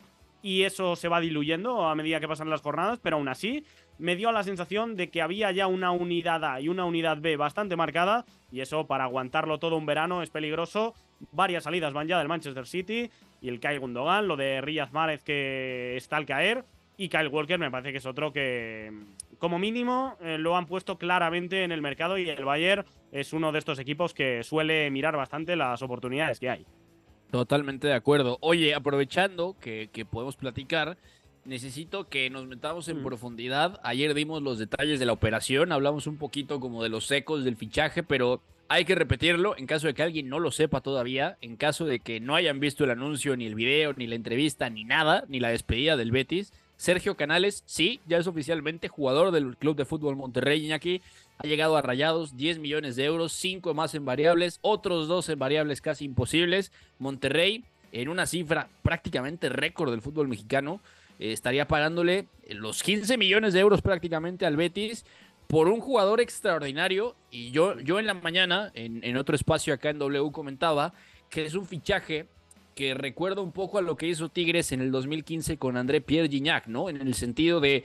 y eso se va diluyendo a medida que pasan las jornadas, pero aún así me dio la sensación de que había ya una unidad A y una unidad B bastante marcada y eso para aguantarlo todo un verano es peligroso. Varias salidas van ya del Manchester City y el Kyle Gundogan, lo de Riyad Mahrez que está al caer y Kyle Walker me parece que es otro que como mínimo eh, lo han puesto claramente en el mercado y el Bayern es uno de estos equipos que suele mirar bastante las oportunidades que hay. Totalmente de acuerdo. Oye, aprovechando que, que podemos platicar, necesito que nos metamos en mm. profundidad. Ayer dimos los detalles de la operación, hablamos un poquito como de los ecos del fichaje, pero hay que repetirlo en caso de que alguien no lo sepa todavía, en caso de que no hayan visto el anuncio, ni el video, ni la entrevista, ni nada, ni la despedida del Betis. Sergio Canales, sí, ya es oficialmente jugador del Club de Fútbol Monterrey, Iñaki. Ha llegado a rayados 10 millones de euros, 5 más en variables, otros 2 en variables casi imposibles. Monterrey, en una cifra prácticamente récord del fútbol mexicano, eh, estaría pagándole los 15 millones de euros prácticamente al Betis por un jugador extraordinario. Y yo, yo en la mañana, en, otro espacio acá en W, comentaba que es un fichaje que recuerda un poco a lo que hizo Tigres en el 2015 con André Pierre Gignac, ¿no? En el sentido de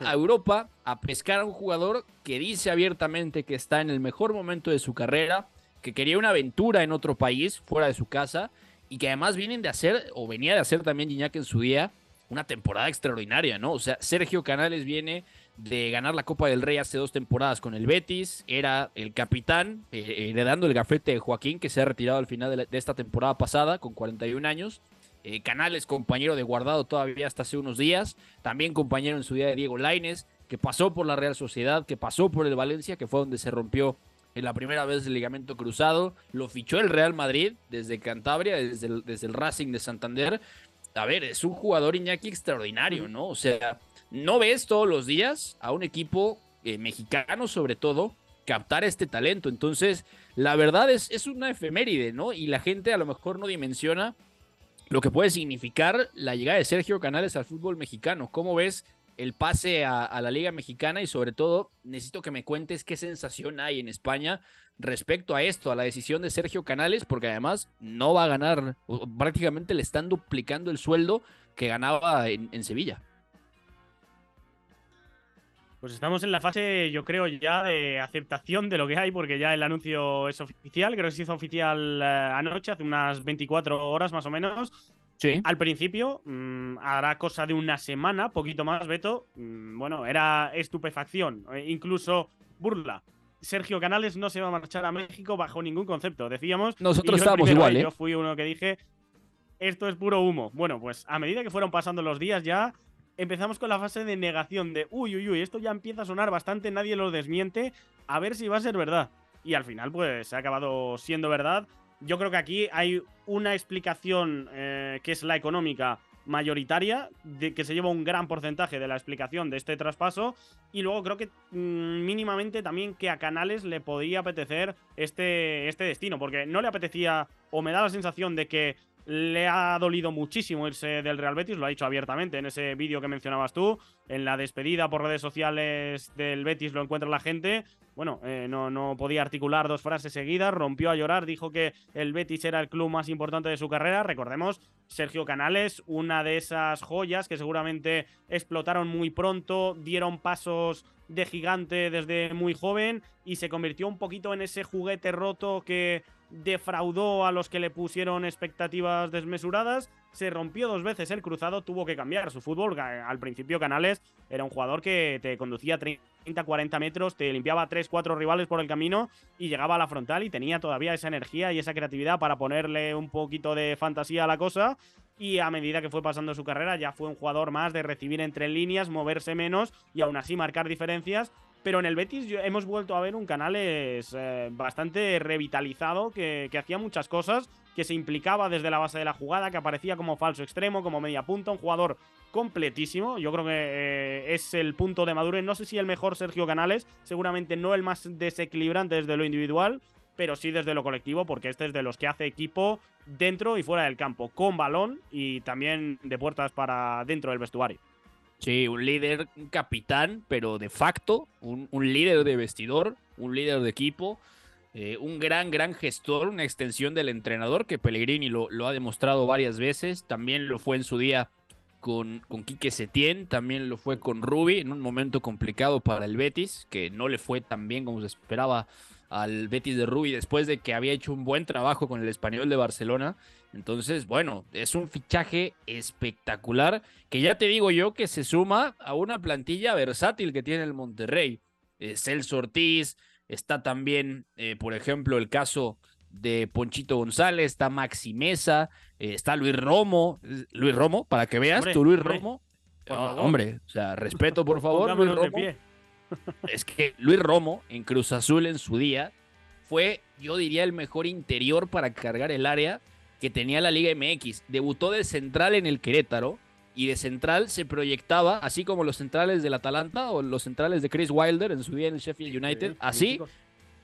a Europa a pescar a un jugador que dice abiertamente que está en el mejor momento de su carrera, que quería una aventura en otro país, fuera de su casa, y que además vienen de hacer, o venía de hacer también Gignac en su día, una temporada extraordinaria, ¿no? O sea, Sergio Canales viene de ganar la Copa del Rey hace dos temporadas con el Betis, era el capitán, eh, heredando el gafete de Joaquín, que se ha retirado al final de, esta temporada pasada con 41 años. Eh, Canales, compañero de guardado todavía hasta hace unos días, también compañero en su día de Diego Laines, que pasó por la Real Sociedad, que pasó por el Valencia, que fue donde se rompió en la primera vez el ligamento cruzado, lo fichó el Real Madrid desde Cantabria, desde desde el Racing de Santander, a ver, es un jugador Iñaki extraordinario, ¿no? O sea, no ves todos los días a un equipo eh, mexicano, sobre todo, captar este talento. Entonces, la verdad es, es una efeméride, ¿no? Y la gente a lo mejor no dimensiona lo que puede significar la llegada de Sergio Canales al fútbol mexicano. ¿Cómo ves el pase a, la Liga Mexicana y sobre todo necesito que me cuentes qué sensación hay en España respecto a esto, a la decisión de Sergio Canales, porque además no va a ganar, prácticamente le están duplicando el sueldo que ganaba en Sevilla. Pues estamos en la fase, yo creo, ya de aceptación de lo que hay, porque ya el anuncio es oficial. Creo que se hizo oficial eh, anoche, hace unas 24 horas más o menos. Sí. Al principio, mm, hará cosa de una semana, poquito más, Beto. Mm, bueno, era estupefacción, e incluso burla. Sergio Canales no se va a marchar a México bajo ningún concepto. Decíamos. Nosotros estábamos igual, ¿eh? Yo fui uno que dije. Esto es puro humo. Bueno, pues a medida que fueron pasando los días ya empezamos con la fase de negación de uy, uy, uy, esto ya empieza a sonar bastante, nadie lo desmiente, a ver si va a ser verdad. Y al final, pues, se ha acabado siendo verdad. Yo creo que aquí hay una explicación eh, que es la económica mayoritaria, de que se lleva un gran porcentaje de la explicación de este traspaso. Y luego creo que mm, mínimamente también que a Canales le podría apetecer este, este destino, porque no le apetecía, o me da la sensación de que le ha dolido muchísimo irse del Real Betis, lo ha dicho abiertamente en ese vídeo que mencionabas tú, en la despedida por redes sociales del Betis lo encuentra la gente. Bueno, eh, no, no podía articular dos frases seguidas, rompió a llorar, dijo que el Betis era el club más importante de su carrera. Recordemos, Sergio Canales, una de esas joyas que seguramente explotaron muy pronto, dieron pasos de gigante desde muy joven y se convirtió un poquito en ese juguete roto que defraudó a los que le pusieron expectativas desmesuradas, se rompió dos veces el cruzado, tuvo que cambiar su fútbol. Al principio Canales era un jugador que te conducía 30, 40 metros, te limpiaba 3, 4 rivales por el camino y llegaba a la frontal y tenía todavía esa energía y esa creatividad para ponerle un poquito de fantasía a la cosa. Y a medida que fue pasando su carrera ya fue un jugador más de recibir entre líneas, moverse menos y aún así marcar diferencias pero en el Betis hemos vuelto a ver un Canales eh, bastante revitalizado, que, hacía muchas cosas, que se implicaba desde la base de la jugada, que aparecía como falso extremo, como media punta, un jugador completísimo. Yo creo que eh, es el punto de madurez. No sé si el mejor Sergio Canales, seguramente no el más desequilibrante desde lo individual, pero sí desde lo colectivo, porque este es de los que hace equipo dentro y fuera del campo, con balón y también de puertas para dentro del vestuario. Sí, un líder, un capitán, pero de facto, un, líder de vestidor, un líder de equipo, eh, un gran, gran gestor, una extensión del entrenador que Pellegrini lo, lo, ha demostrado varias veces. También lo fue en su día con, con Quique Setién, también lo fue con Rubi en un momento complicado para el Betis, que no le fue tan bien como se esperaba al Betis de Rubi después de que había hecho un buen trabajo con el español de Barcelona. Entonces, bueno, es un fichaje espectacular que ya te digo yo que se suma a una plantilla versátil que tiene el Monterrey. Eh, Celso Ortiz, está también, eh, por ejemplo, el caso de Ponchito González, está Maxi Mesa, eh, está Luis Romo. Luis Romo, para que veas, tú Luis Romo. Hombre, o sea, respeto por favor, Luis Romo. Es que Luis Romo en Cruz Azul en su día fue, yo diría, el mejor interior para cargar el área que tenía la Liga MX. Debutó de central en el Querétaro y de central se proyectaba, así como los centrales del Atalanta o los centrales de Chris Wilder en su día en el Sheffield United. Así,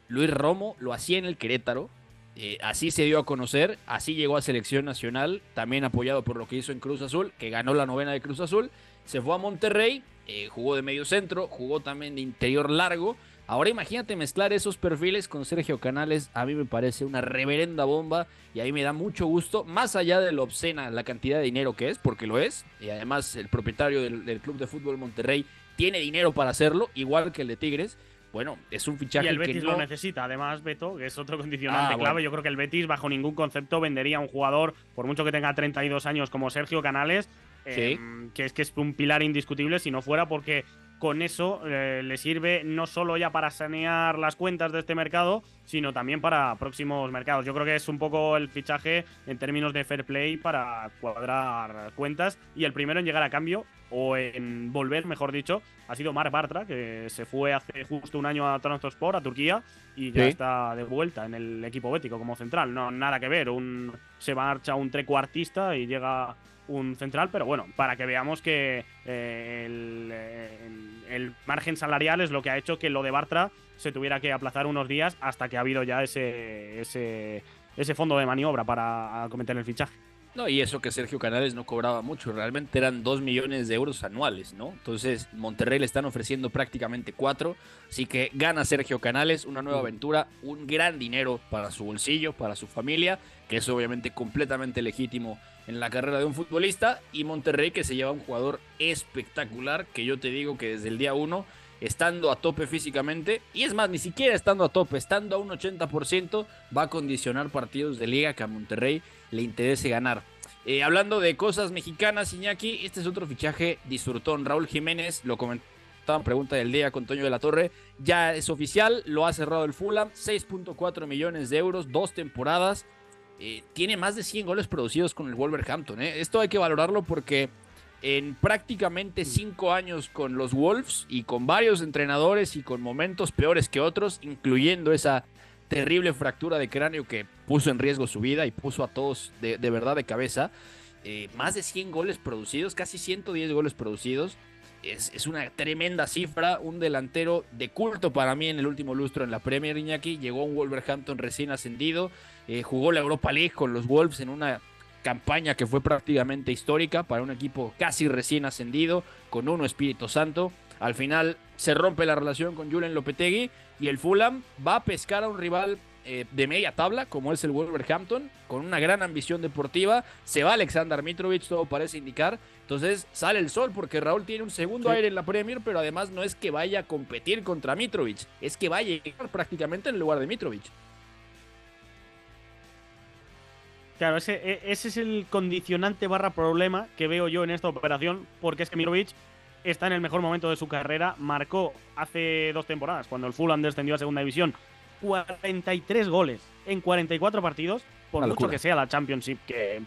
Luis Romo lo hacía en el Querétaro. Eh, así se dio a conocer, así llegó a selección nacional, también apoyado por lo que hizo en Cruz Azul, que ganó la novena de Cruz Azul. Se fue a Monterrey, eh, jugó de medio centro, jugó también de interior largo Ahora imagínate mezclar esos perfiles con Sergio Canales, a mí me parece una reverenda bomba y a mí me da mucho gusto, más allá de lo obscena, la cantidad de dinero que es, porque lo es, y además el propietario del, Club de Fútbol Monterrey tiene dinero para hacerlo, igual que el de Tigres. Bueno, es un fichaje y el Betis que lo necesita, además, Beto, que es otro condicionante ah, clave. Yo creo que el Betis, bajo ningún concepto, vendería a un jugador, por mucho que tenga 32 años, como Sergio Canales, em, que es que es un pilar indiscutible si no fuera porque con eso eh, le sirve no solo ya para sanear las cuentas de este mercado, sino también para próximos mercados. Yo creo que es un poco el fichaje en términos de fair play para cuadrar cuentas y el primero en llegar a cambio o en volver, mejor dicho, ha sido Marc Bartra, que se fue hace justo un año a Transport, a Turquía, y ya está de vuelta en el equipo bético como central. No, nada que ver, un, se marcha un trecuartista y llega un central, pero bueno, para que veamos que eh, el, margen salarial es lo que ha hecho que lo de Bartra se tuviera que aplazar unos días hasta que ha habido ya ese, ese, ese fondo de maniobra para cometer el fichaje. No, y eso que Sergio Canales no cobraba mucho, realmente eran 2 millones de euros anuales, ¿no? Entonces, Monterrey le están ofreciendo prácticamente 4, así que gana Sergio Canales, una nueva aventura, un gran dinero para su bolsillo, para su familia, que es obviamente completamente legítimo en la carrera de un futbolista, y Monterrey que se lleva un jugador espectacular, que yo te digo que desde el día 1 estando a tope físicamente, y es más, ni siquiera estando a tope, estando a un 80%, va a condicionar partidos de liga que a Monterrey le interese ganar. Eh, hablando de cosas mexicanas, Iñaki, este es otro fichaje disfrutón. Raúl Jiménez, lo comentaba en pregunta del día con Toño de la Torre, ya es oficial, lo ha cerrado el Fulham, 6.4 millones de euros, dos temporadas. Eh, tiene más de 100 goles producidos con el Wolverhampton. ¿eh? Esto hay que valorarlo porque en prácticamente 5 años con los Wolves y con varios entrenadores y con momentos peores que otros, incluyendo esa terrible fractura de cráneo que puso en riesgo su vida y puso a todos de, verdad de cabeza. Eh, más de 100 goles producidos, casi 110 goles producidos. Es, una tremenda cifra, un delantero de culto para mí en el último lustro en la Premier Iñaki. Llegó un Wolverhampton recién ascendido, eh, jugó la Europa League con los Wolves en una campaña que fue prácticamente histórica para un equipo casi recién ascendido, con uno Espíritu Santo. Al final se rompe la relación con Julian Lopetegui y el Fulham va a pescar a un rival eh, de media tabla, como es el Wolverhampton, con una gran ambición deportiva. Se va Alexander Mitrovic, todo parece indicar. Entonces sale el sol porque Raúl tiene un segundo aire en la Premier, pero además no es que vaya a competir contra Mitrovic, es que vaya a llegar prácticamente en lugar de Mitrovic. Claro, ese, e, ese es el condicionante barra problema que veo yo en esta operación, porque es que Mitrovic está en el mejor momento de su carrera. Marcó hace dos temporadas, cuando el Fulham descendió a segunda división, 43 goles en 44 partidos. Por mucho que sea la Championship, que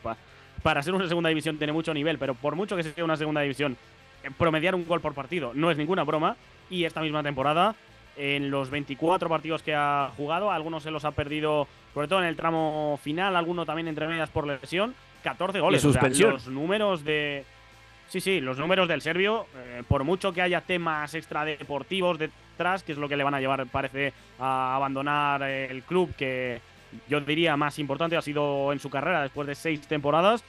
para ser una segunda división tiene mucho nivel, pero por mucho que sea una segunda división, eh, promediar un gol por partido no es ninguna broma. Y esta misma temporada, en los 24 partidos que ha jugado, algunos se los ha perdido, sobre todo en el tramo final, algunos también entre medias por lesión. 14 goles. los números de, Sí, sí, los números del serbio, eh, por mucho que haya temas extradeportivos detrás, que es lo que le van a llevar, parece, a abandonar el club, que yo diría más importante ha sido en su carrera después de seis temporadas.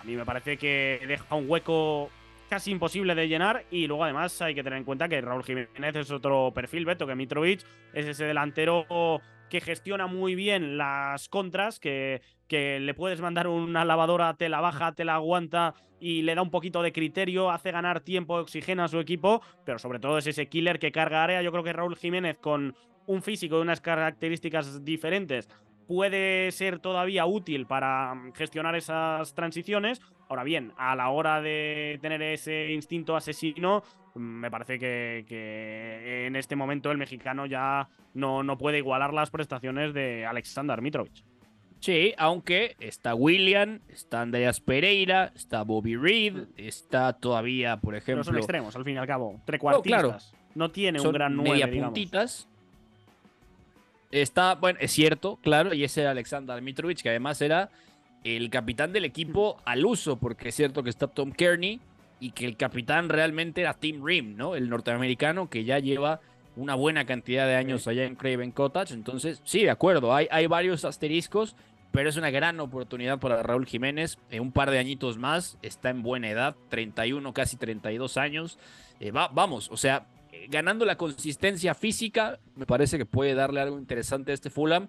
A mí me parece que deja un hueco casi imposible de llenar y luego además hay que tener en cuenta que Raúl Jiménez es otro perfil, Beto, que Mitrovic es ese delantero que gestiona muy bien las contras, que, que le puedes mandar una lavadora, te la baja, te la aguanta y le da un poquito de criterio, hace ganar tiempo, oxigena a su equipo, pero sobre todo es ese killer que carga área. Yo creo que Raúl Jiménez con un físico y unas características diferentes puede ser todavía útil para gestionar esas transiciones. Ahora bien, a la hora de tener ese instinto asesino, me parece que, en este momento el mexicano ya no, no puede igualar las prestaciones de Alexander Mitrovic. Sí, aunque está William, está Andreas Pereira, está Bobby Reed, está todavía, por ejemplo. No son extremos, al fin y al cabo. Trecuartistas. No, no tiene un gran nueve, media puntitas. Está, bueno, es cierto, claro, y ese era Alexander Mitrovic, que además era el capitán del equipo al uso, porque es cierto que está Tom Kearney y que el capitán realmente era Tim Rim, ¿no? El norteamericano que ya lleva una buena cantidad de años allá en Craven Cottage. Entonces, sí, de acuerdo, hay, hay varios asteriscos, pero es una gran oportunidad para Raúl Jiménez. En un par de añitos más, está en buena edad, 31, casi 32 años. Eh, va, vamos, o sea, eh, ganando la consistencia física, me parece que puede darle algo interesante a este Fulham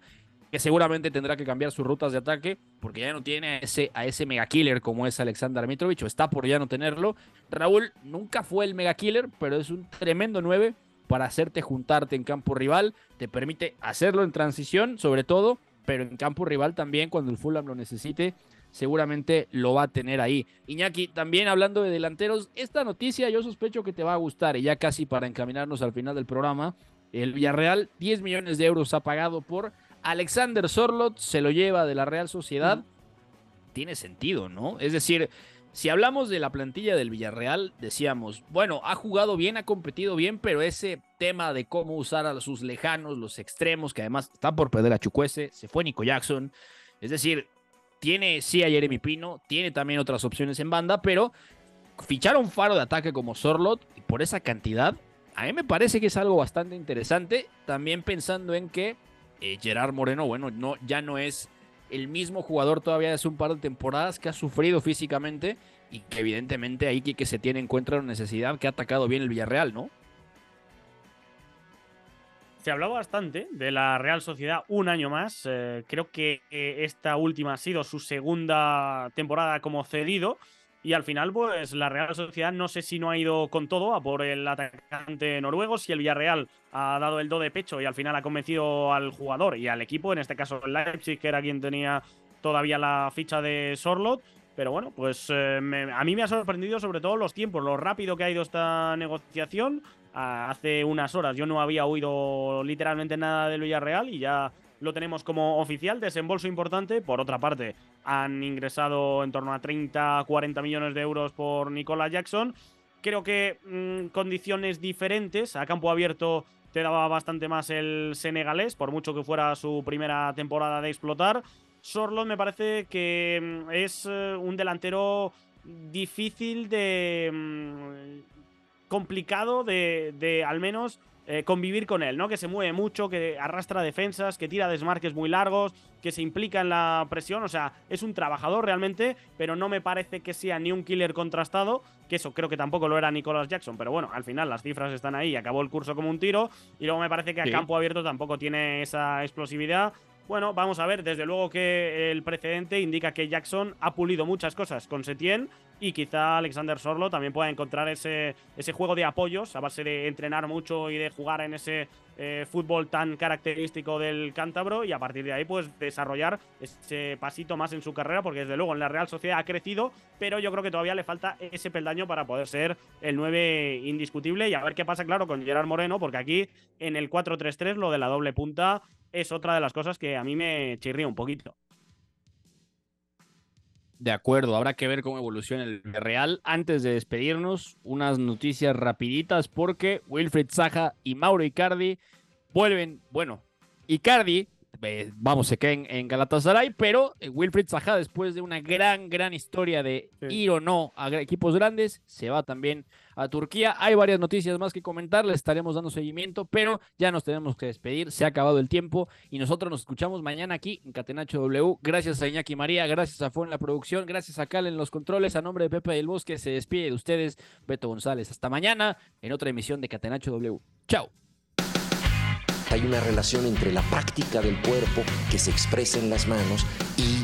que seguramente tendrá que cambiar sus rutas de ataque porque ya no tiene ese, a ese mega killer como es Alexander Mitrovic o está por ya no tenerlo. Raúl nunca fue el mega killer, pero es un tremendo 9 para hacerte juntarte en campo rival, te permite hacerlo en transición sobre todo, pero en campo rival también cuando el Fulham lo necesite, seguramente lo va a tener ahí. Iñaki, también hablando de delanteros, esta noticia yo sospecho que te va a gustar y ya casi para encaminarnos al final del programa, el Villarreal 10 millones de euros ha pagado por Alexander Sorlot se lo lleva de la Real Sociedad. Tiene sentido, ¿no? Es decir, si hablamos de la plantilla del Villarreal, decíamos, bueno, ha jugado bien, ha competido bien, pero ese tema de cómo usar a sus lejanos, los extremos, que además está por perder a Chucuese, se fue Nico Jackson. Es decir, tiene sí a Jeremy Pino, tiene también otras opciones en banda, pero fichar un faro de ataque como Sorlot por esa cantidad, a mí me parece que es algo bastante interesante. También pensando en que eh, Gerard Moreno, bueno, no, ya no es el mismo jugador todavía hace un par de temporadas que ha sufrido físicamente y que evidentemente ahí que se tiene en cuenta la necesidad que ha atacado bien el Villarreal, ¿no? Se hablaba bastante de la Real Sociedad un año más. Eh, creo que eh, esta última ha sido su segunda temporada como cedido. Y al final, pues la Real Sociedad no sé si no ha ido con todo a por el atacante noruego, si el Villarreal ha dado el do de pecho y al final ha convencido al jugador y al equipo, en este caso el Leipzig, que era quien tenía todavía la ficha de Sorlot. Pero bueno, pues eh, a mí me ha sorprendido sobre todo los tiempos, lo rápido que ha ido esta negociación. Hace unas horas yo no había oído literalmente nada del Villarreal y ya lo tenemos como oficial, desembolso importante. Por otra parte, han ingresado en torno a 30, 40 millones de euros por Nicola Jackson. Creo que mm, condiciones diferentes. A campo abierto te daba bastante más el senegalés, por mucho que fuera su primera temporada de explotar. Sorlot me parece que mm, es eh, un delantero difícil de... Complicado de, de al menos eh, convivir con él, ¿no? Que se mueve mucho, que arrastra defensas, que tira desmarques muy largos, que se implica en la presión. O sea, es un trabajador realmente, pero no me parece que sea ni un killer contrastado, que eso creo que tampoco lo era Nicolas Jackson. Pero bueno, al final las cifras están ahí, acabó el curso como un tiro. Y luego me parece que a campo abierto tampoco tiene esa explosividad. Bueno, vamos a ver, desde luego que el precedente indica que Jackson ha pulido muchas cosas con Setien y quizá Alexander Sorlo también pueda encontrar ese, ese juego de apoyos a base de entrenar mucho y de jugar en ese eh, fútbol tan característico del cántabro y a partir de ahí pues desarrollar ese pasito más en su carrera porque desde luego en la Real Sociedad ha crecido pero yo creo que todavía le falta ese peldaño para poder ser el 9 indiscutible y a ver qué pasa claro con Gerard Moreno porque aquí en el 4-3-3 lo de la doble punta es otra de las cosas que a mí me chirría un poquito. De acuerdo, habrá que ver cómo evoluciona el Real. Antes de despedirnos, unas noticias rapiditas porque Wilfred Zaha y Mauro Icardi vuelven, bueno, Icardi vamos, se queda en, Galatasaray, pero eh, Wilfried Zaha, después de una gran, gran historia de ir o no a equipos grandes, se va también a Turquía. Hay varias noticias más que comentar, le estaremos dando seguimiento, pero ya nos tenemos que despedir, se ha acabado el tiempo y nosotros nos escuchamos mañana aquí en Catenacho W. Gracias a Iñaki María, gracias a Fon en la producción, gracias a Cal en los controles, a nombre de Pepe del Bosque, se despide de ustedes Beto González. Hasta mañana en otra emisión de Catenacho W. Chao hay una relación entre la práctica del cuerpo que se expresa en las manos y